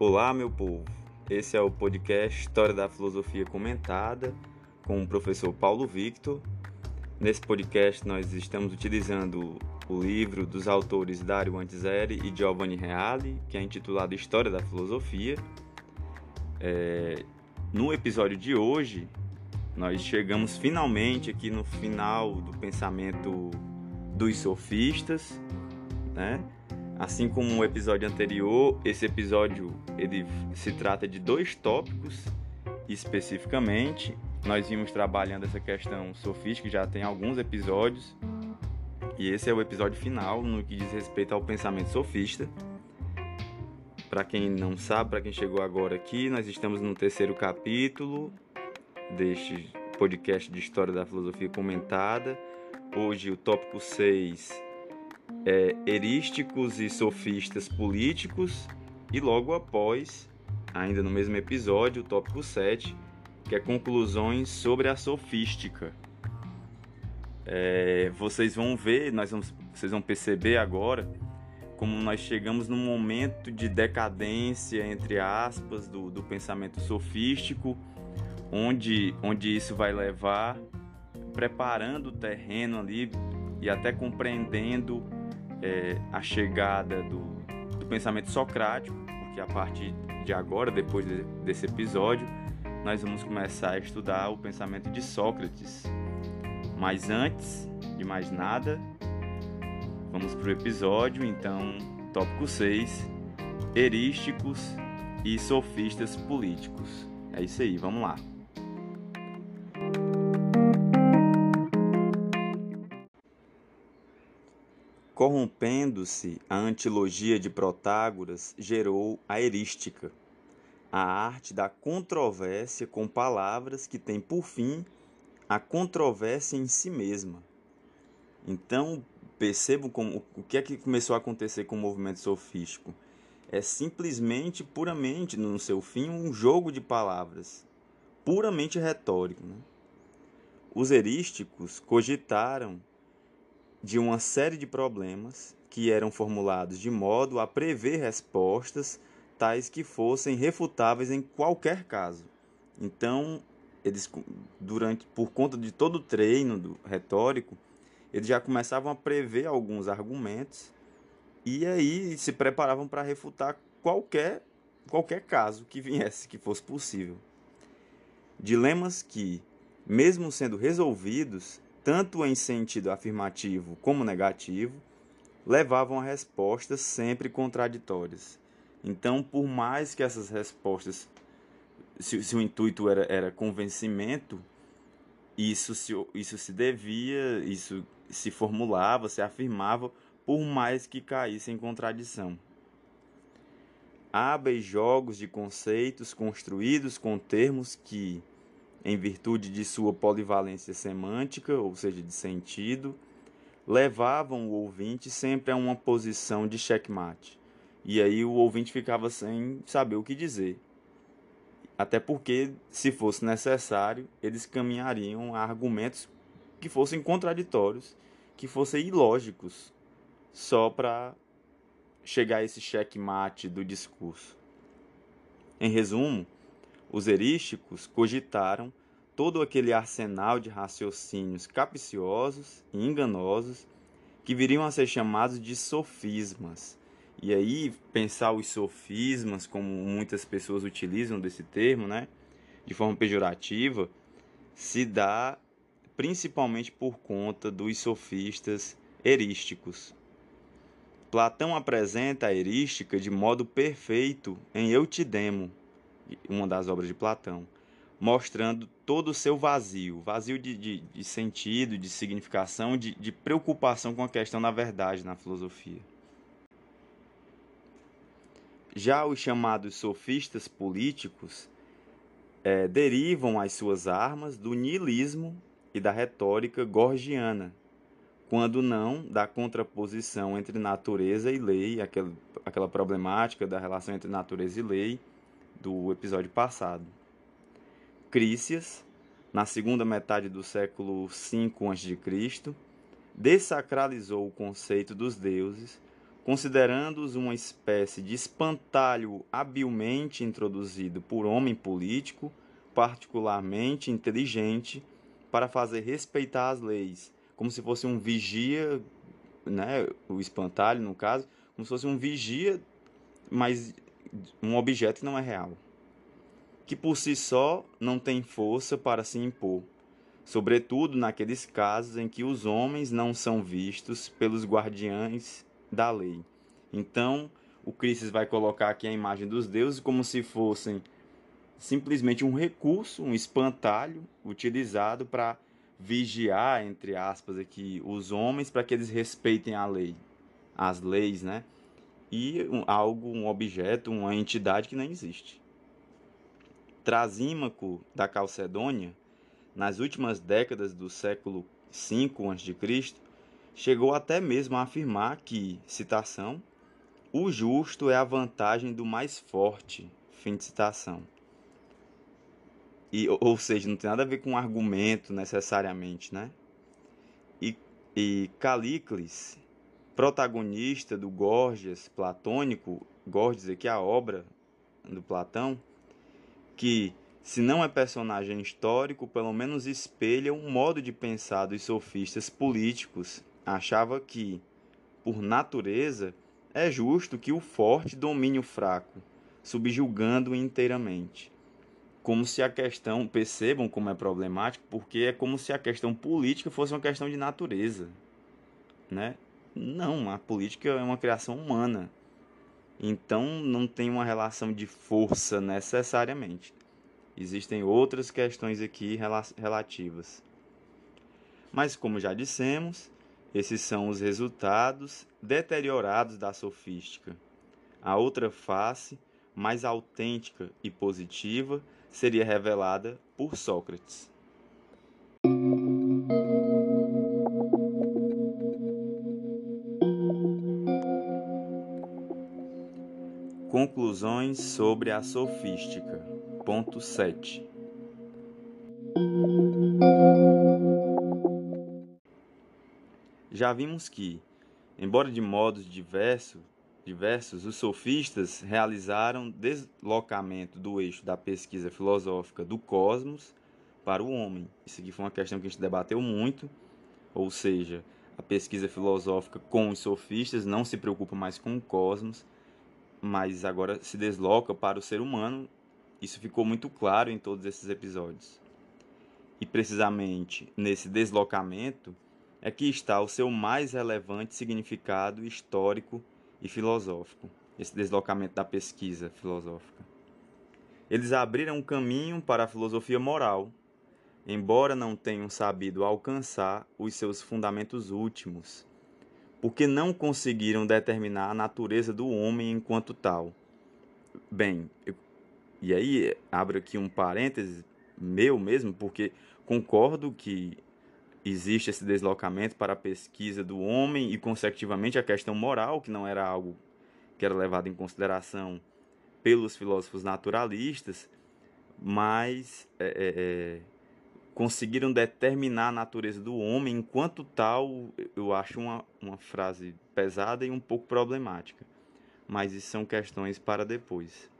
Olá, meu povo. Esse é o podcast História da Filosofia Comentada com o professor Paulo Victor. Nesse podcast nós estamos utilizando o livro dos autores Dario Antiseri e Giovanni Reale, que é intitulado História da Filosofia. É... No episódio de hoje, nós chegamos finalmente aqui no final do pensamento dos sofistas, né? Assim como o episódio anterior, esse episódio ele se trata de dois tópicos especificamente. Nós vimos trabalhando essa questão sofística já tem alguns episódios. E esse é o episódio final no que diz respeito ao pensamento sofista. Para quem não sabe, para quem chegou agora aqui, nós estamos no terceiro capítulo deste podcast de História da Filosofia Comentada. Hoje o tópico 6 é, erísticos e sofistas políticos, e logo após, ainda no mesmo episódio, o tópico 7, que é conclusões sobre a sofística. É, vocês vão ver, nós vamos, vocês vão perceber agora como nós chegamos num momento de decadência, entre aspas, do, do pensamento sofístico, onde, onde isso vai levar, preparando o terreno ali e até compreendendo é, a chegada do, do pensamento socrático, porque a partir de agora, depois de, desse episódio, nós vamos começar a estudar o pensamento de Sócrates. Mas antes de mais nada, vamos para o episódio, então, tópico 6, erísticos e sofistas políticos. É isso aí, vamos lá. Corrompendo-se a antilogia de Protágoras, gerou a erística, a arte da controvérsia com palavras que tem por fim a controvérsia em si mesma. Então, percebam como, o que é que começou a acontecer com o movimento sofístico. É simplesmente, puramente, no seu fim, um jogo de palavras, puramente retórico. Né? Os erísticos cogitaram de uma série de problemas que eram formulados de modo a prever respostas tais que fossem refutáveis em qualquer caso. Então, eles durante por conta de todo o treino do retórico, eles já começavam a prever alguns argumentos e aí se preparavam para refutar qualquer qualquer caso que viesse que fosse possível. Dilemas que, mesmo sendo resolvidos, tanto em sentido afirmativo como negativo, levavam a respostas sempre contraditórias. Então, por mais que essas respostas, se, se o intuito era, era convencimento, isso se, isso se devia, isso se formulava, se afirmava, por mais que caísse em contradição. Hábeis jogos de conceitos construídos com termos que, em virtude de sua polivalência semântica, ou seja, de sentido, levavam o ouvinte sempre a uma posição de checkmate. E aí o ouvinte ficava sem saber o que dizer. Até porque, se fosse necessário, eles caminhariam a argumentos que fossem contraditórios, que fossem ilógicos, só para chegar a esse checkmate do discurso. Em resumo, os erísticos cogitaram todo aquele arsenal de raciocínios capciosos e enganosos que viriam a ser chamados de sofismas. E aí, pensar os sofismas, como muitas pessoas utilizam desse termo, né, de forma pejorativa, se dá principalmente por conta dos sofistas erísticos. Platão apresenta a erística de modo perfeito em Eutidemo, uma das obras de Platão, mostrando todo o seu vazio vazio de, de, de sentido, de significação, de, de preocupação com a questão da verdade na filosofia. Já os chamados sofistas políticos é, derivam as suas armas do niilismo e da retórica gorgiana, quando não da contraposição entre natureza e lei, aquela, aquela problemática da relação entre natureza e lei, do episódio passado. Crícias, na segunda metade do século V a.C., desacralizou o conceito dos deuses considerando-os uma espécie de espantalho habilmente introduzido por homem político, particularmente inteligente, para fazer respeitar as leis, como se fosse um vigia, né, o espantalho no caso, como se fosse um vigia, mas um objeto que não é real, que por si só não tem força para se impor, sobretudo naqueles casos em que os homens não são vistos pelos guardiães da lei. Então, o Cristo vai colocar aqui a imagem dos deuses como se fossem simplesmente um recurso, um espantalho utilizado para vigiar, entre aspas, aqui os homens para que eles respeitem a lei, as leis, né? E um, algo, um objeto, uma entidade que não existe. Trasímaco da Calcedônia, nas últimas décadas do século V a.C., chegou até mesmo a afirmar que, citação, o justo é a vantagem do mais forte, fim de citação. E, ou seja, não tem nada a ver com argumento necessariamente, né? E, e Calícles, protagonista do Gorgias platônico, Gorgias aqui é a obra do Platão, que se não é personagem histórico, pelo menos espelha um modo de pensar dos sofistas políticos achava que, por natureza, é justo que o forte domine o fraco, subjugando-o inteiramente. Como se a questão, percebam como é problemático, porque é como se a questão política fosse uma questão de natureza, né? Não, a política é uma criação humana. Então não tem uma relação de força necessariamente. Existem outras questões aqui relativas. Mas como já dissemos, esses são os resultados deteriorados da sofística. A outra face, mais autêntica e positiva, seria revelada por Sócrates. Conclusões sobre a sofística. Ponto 7. Já vimos que, embora de modos diversos, diversos, os sofistas realizaram deslocamento do eixo da pesquisa filosófica do cosmos para o homem. Isso aqui foi uma questão que a gente debateu muito, ou seja, a pesquisa filosófica com os sofistas não se preocupa mais com o cosmos, mas agora se desloca para o ser humano. Isso ficou muito claro em todos esses episódios. E precisamente nesse deslocamento, é que está o seu mais relevante significado histórico e filosófico, esse deslocamento da pesquisa filosófica. Eles abriram um caminho para a filosofia moral, embora não tenham sabido alcançar os seus fundamentos últimos, porque não conseguiram determinar a natureza do homem enquanto tal. Bem, e aí abro aqui um parêntese meu mesmo, porque concordo que existe esse deslocamento para a pesquisa do homem e, consecutivamente, a questão moral, que não era algo que era levado em consideração pelos filósofos naturalistas, mas é, é, é, conseguiram determinar a natureza do homem, enquanto tal, eu acho uma, uma frase pesada e um pouco problemática. Mas isso são questões para depois.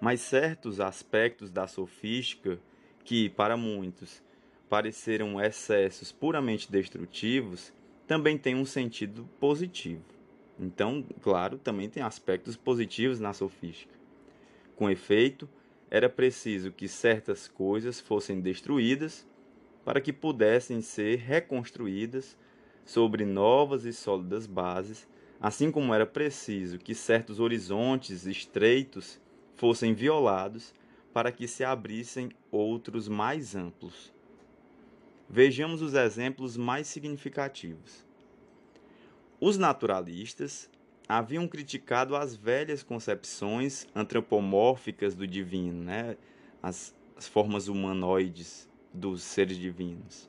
Mas certos aspectos da sofística, que para muitos pareceram excessos puramente destrutivos, também tem um sentido positivo. Então, claro, também tem aspectos positivos na sofística. Com efeito, era preciso que certas coisas fossem destruídas para que pudessem ser reconstruídas sobre novas e sólidas bases, assim como era preciso que certos horizontes estreitos fossem violados para que se abrissem outros mais amplos. Vejamos os exemplos mais significativos. Os naturalistas haviam criticado as velhas concepções antropomórficas do divino, né? as, as formas humanoides dos seres divinos,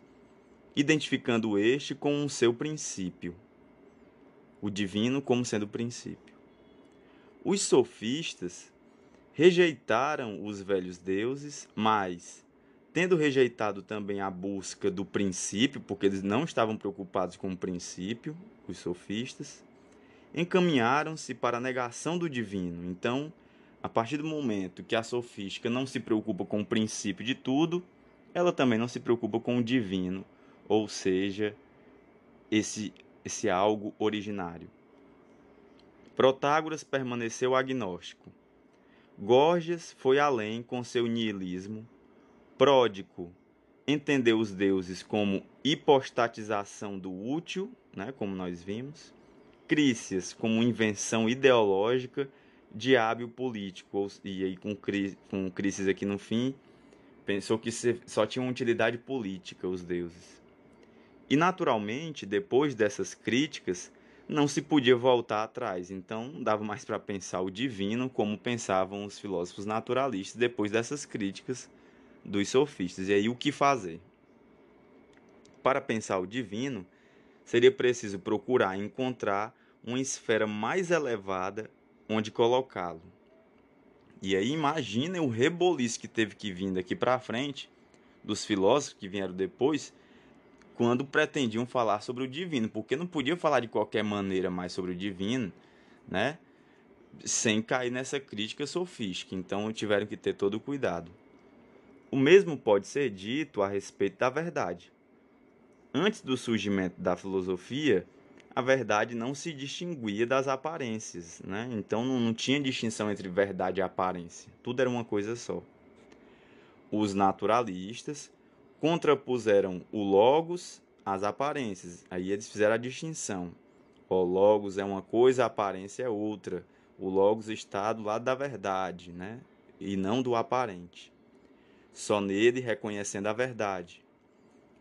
identificando este com o seu princípio, o divino como sendo o princípio. Os sofistas rejeitaram os velhos deuses, mas tendo rejeitado também a busca do princípio, porque eles não estavam preocupados com o princípio, os sofistas, encaminharam-se para a negação do divino. Então, a partir do momento que a sofística não se preocupa com o princípio de tudo, ela também não se preocupa com o divino, ou seja, esse, esse algo originário. Protágoras permaneceu agnóstico. Gorgias foi além com seu niilismo. Pródico entendeu os deuses como hipostatização do útil, né, como nós vimos. Como invenção ideológica de hábil político, e aí com, com Crícias aqui no fim, pensou que só tinham utilidade política os deuses. E naturalmente, depois dessas críticas, não se podia voltar atrás, então não dava mais para pensar o divino como pensavam os filósofos naturalistas depois dessas críticas dos sofistas. E aí o que fazer? Para pensar o divino, seria preciso procurar encontrar uma esfera mais elevada onde colocá-lo. E aí imagina o reboliço que teve que vir daqui para frente dos filósofos que vieram depois, quando pretendiam falar sobre o divino, porque não podiam falar de qualquer maneira mais sobre o divino, né? Sem cair nessa crítica sofística. Então tiveram que ter todo o cuidado. O mesmo pode ser dito a respeito da verdade. Antes do surgimento da filosofia, a verdade não se distinguia das aparências, né? Então não, não tinha distinção entre verdade e aparência. Tudo era uma coisa só. Os naturalistas contrapuseram o logos às aparências. Aí eles fizeram a distinção. O logos é uma coisa, a aparência é outra. O logos está do lado da verdade, né? E não do aparente. Só nele reconhecendo a verdade.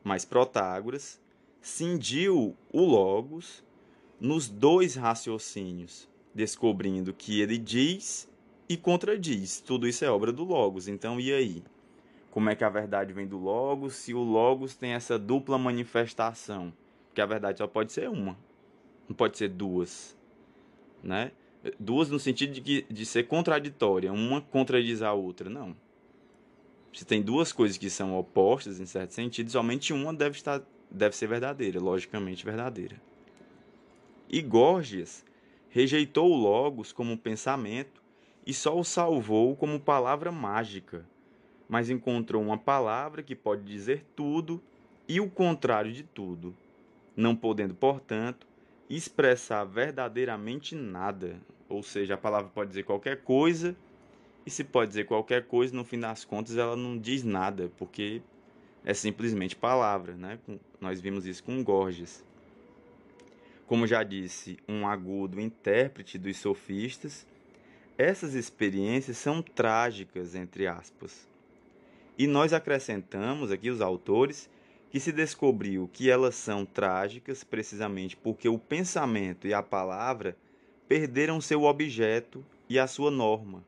Mas Protágoras cindiu o logos nos dois raciocínios, descobrindo que ele diz e contradiz. Tudo isso é obra do logos. Então, e aí? Como é que a verdade vem do logos se o logos tem essa dupla manifestação? Porque a verdade só pode ser uma, não pode ser duas, né? Duas no sentido de, que, de ser contraditória, uma contradiz a outra, não. Se tem duas coisas que são opostas em certo sentido, somente uma deve estar deve ser verdadeira, logicamente verdadeira. E Gorgias rejeitou o Logos como pensamento e só o salvou como palavra mágica, mas encontrou uma palavra que pode dizer tudo e o contrário de tudo, não podendo, portanto, expressar verdadeiramente nada. Ou seja, a palavra pode dizer qualquer coisa, e se pode dizer qualquer coisa, no fim das contas ela não diz nada, porque é simplesmente palavra, né? Nós vimos isso com Gorgias. Como já disse, um agudo intérprete dos sofistas, essas experiências são trágicas, entre aspas. E nós acrescentamos aqui, os autores, que se descobriu que elas são trágicas precisamente porque o pensamento e a palavra perderam seu objeto e a sua norma,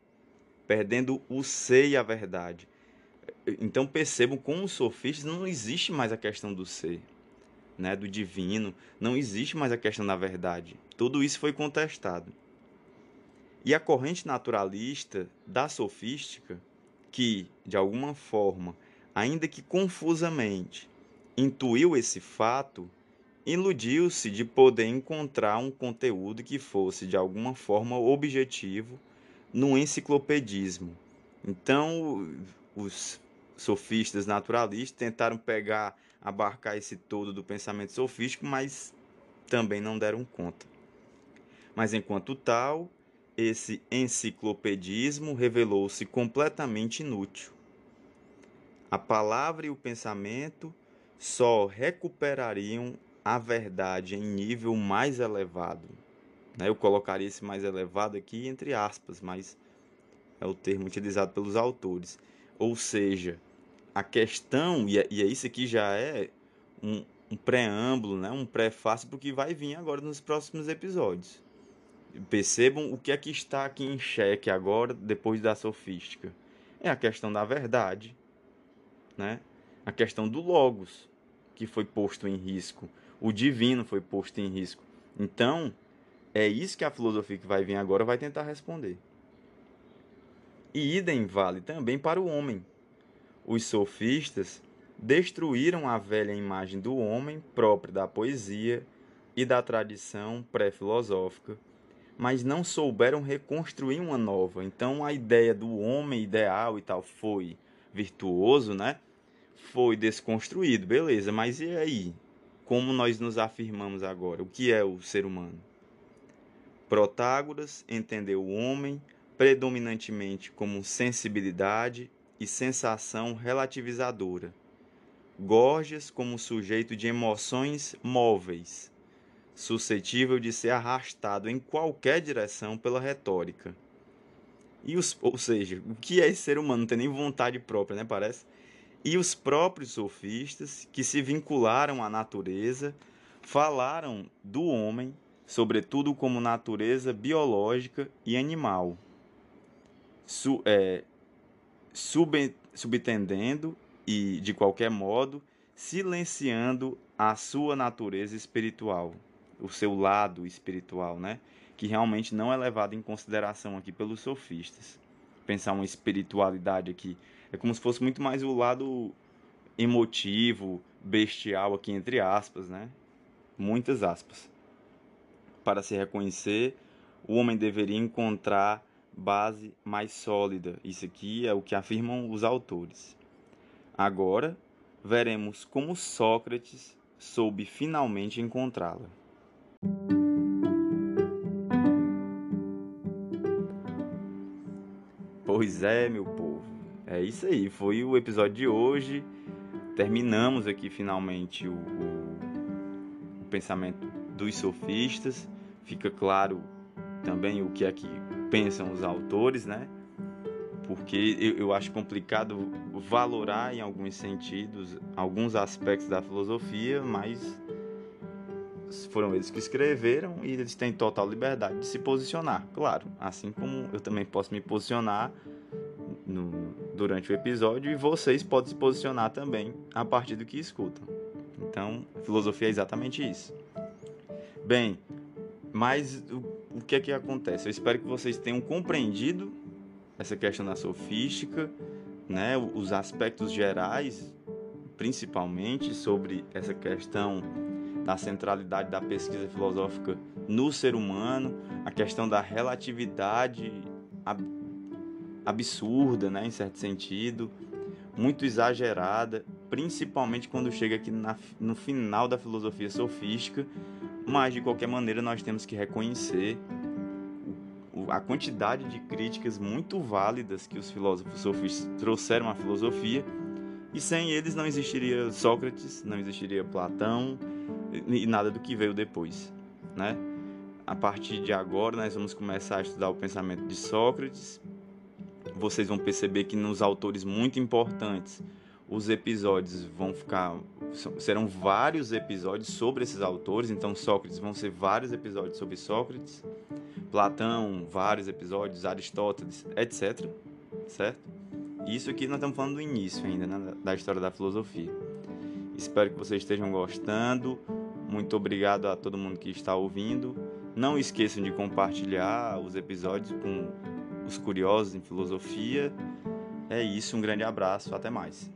perdendo o ser e a verdade, então percebam como os sofistas não existe mais a questão do ser, né, do divino, não existe mais a questão da verdade. Tudo isso foi contestado. E a corrente naturalista da sofística, que de alguma forma, ainda que confusamente, intuiu esse fato, iludiu-se de poder encontrar um conteúdo que fosse de alguma forma objetivo no enciclopedismo. Então, os sofistas naturalistas tentaram pegar, abarcar esse todo do pensamento sofístico, mas também não deram conta. Mas enquanto tal, esse enciclopedismo revelou-se completamente inútil. A palavra e o pensamento só recuperariam a verdade em nível mais elevado. Né? Eu colocaria esse mais elevado aqui entre aspas, mas é o termo utilizado pelos autores. Ou seja, a questão, e é, e é isso aqui já é um, um preâmbulo, né? um prefácio para o que vai vir agora nos próximos episódios. Percebam o que é que está aqui em xeque agora, depois da sofística. É a questão da verdade, né? a questão do Logos, que foi posto em risco, o divino foi posto em risco. Então, é isso que a filosofia que vai vir agora vai tentar responder. E idem vale também para o homem. Os sofistas destruíram a velha imagem do homem própria da poesia e da tradição pré-filosófica mas não souberam reconstruir uma nova. Então a ideia do homem ideal e tal foi virtuoso, né? Foi desconstruído, beleza, mas e aí? Como nós nos afirmamos agora? O que é o ser humano? Protágoras entendeu o homem predominantemente como sensibilidade e sensação relativizadora. Gorgias como sujeito de emoções móveis, suscetível de ser arrastado em qualquer direção pela retórica. E os, ou seja, o que é ser humano? Não tem nem vontade própria, né? Parece. E os próprios sofistas, que se vincularam à natureza, falaram do homem, sobretudo como natureza biológica e animal, su, é, sub, subtendendo e, de qualquer modo, silenciando a sua natureza espiritual o seu lado espiritual, né? Que realmente não é levado em consideração aqui pelos sofistas. Pensar uma espiritualidade aqui é como se fosse muito mais o lado emotivo, bestial aqui entre aspas, né? Muitas aspas. Para se reconhecer, o homem deveria encontrar base mais sólida. Isso aqui é o que afirmam os autores. Agora, veremos como Sócrates soube finalmente encontrá-la. Pois é, meu povo. É isso aí. Foi o episódio de hoje. Terminamos aqui finalmente o, o, o pensamento dos sofistas. Fica claro também o que é que pensam os autores, né? Porque eu, eu acho complicado valorar em alguns sentidos alguns aspectos da filosofia, mas foram eles que escreveram e eles têm total liberdade de se posicionar, claro. Assim como eu também posso me posicionar no, durante o episódio e vocês podem se posicionar também a partir do que escutam. Então, filosofia é exatamente isso. Bem, mas o, o que é que acontece? Eu espero que vocês tenham compreendido essa questão da sofística, né, os aspectos gerais, principalmente sobre essa questão da centralidade da pesquisa filosófica no ser humano, a questão da relatividade ab absurda, né, em certo sentido, muito exagerada, principalmente quando chega aqui na, no final da filosofia sofística, mas de qualquer maneira nós temos que reconhecer a quantidade de críticas muito válidas que os filósofos sofistas trouxeram à filosofia, e sem eles não existiria Sócrates, não existiria Platão, e nada do que veio depois, né? A partir de agora nós vamos começar a estudar o pensamento de Sócrates. Vocês vão perceber que nos autores muito importantes os episódios vão ficar serão vários episódios sobre esses autores, então Sócrates vão ser vários episódios sobre Sócrates, Platão, vários episódios, Aristóteles, etc, certo? Isso aqui nós estamos falando do início ainda, né, da história da filosofia. Espero que vocês estejam gostando. Muito obrigado a todo mundo que está ouvindo. Não esqueçam de compartilhar os episódios com os curiosos em filosofia. É isso, um grande abraço, até mais.